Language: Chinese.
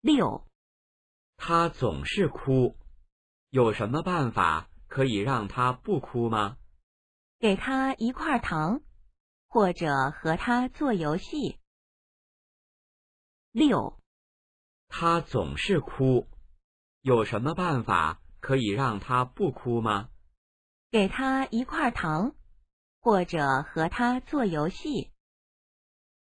六。他总是哭。有什么办法可以让他不哭吗？给他一块糖或者和他做游戏。六。他总是哭。有什么办法可以让他不哭吗？给他一块糖或者和他做游戏。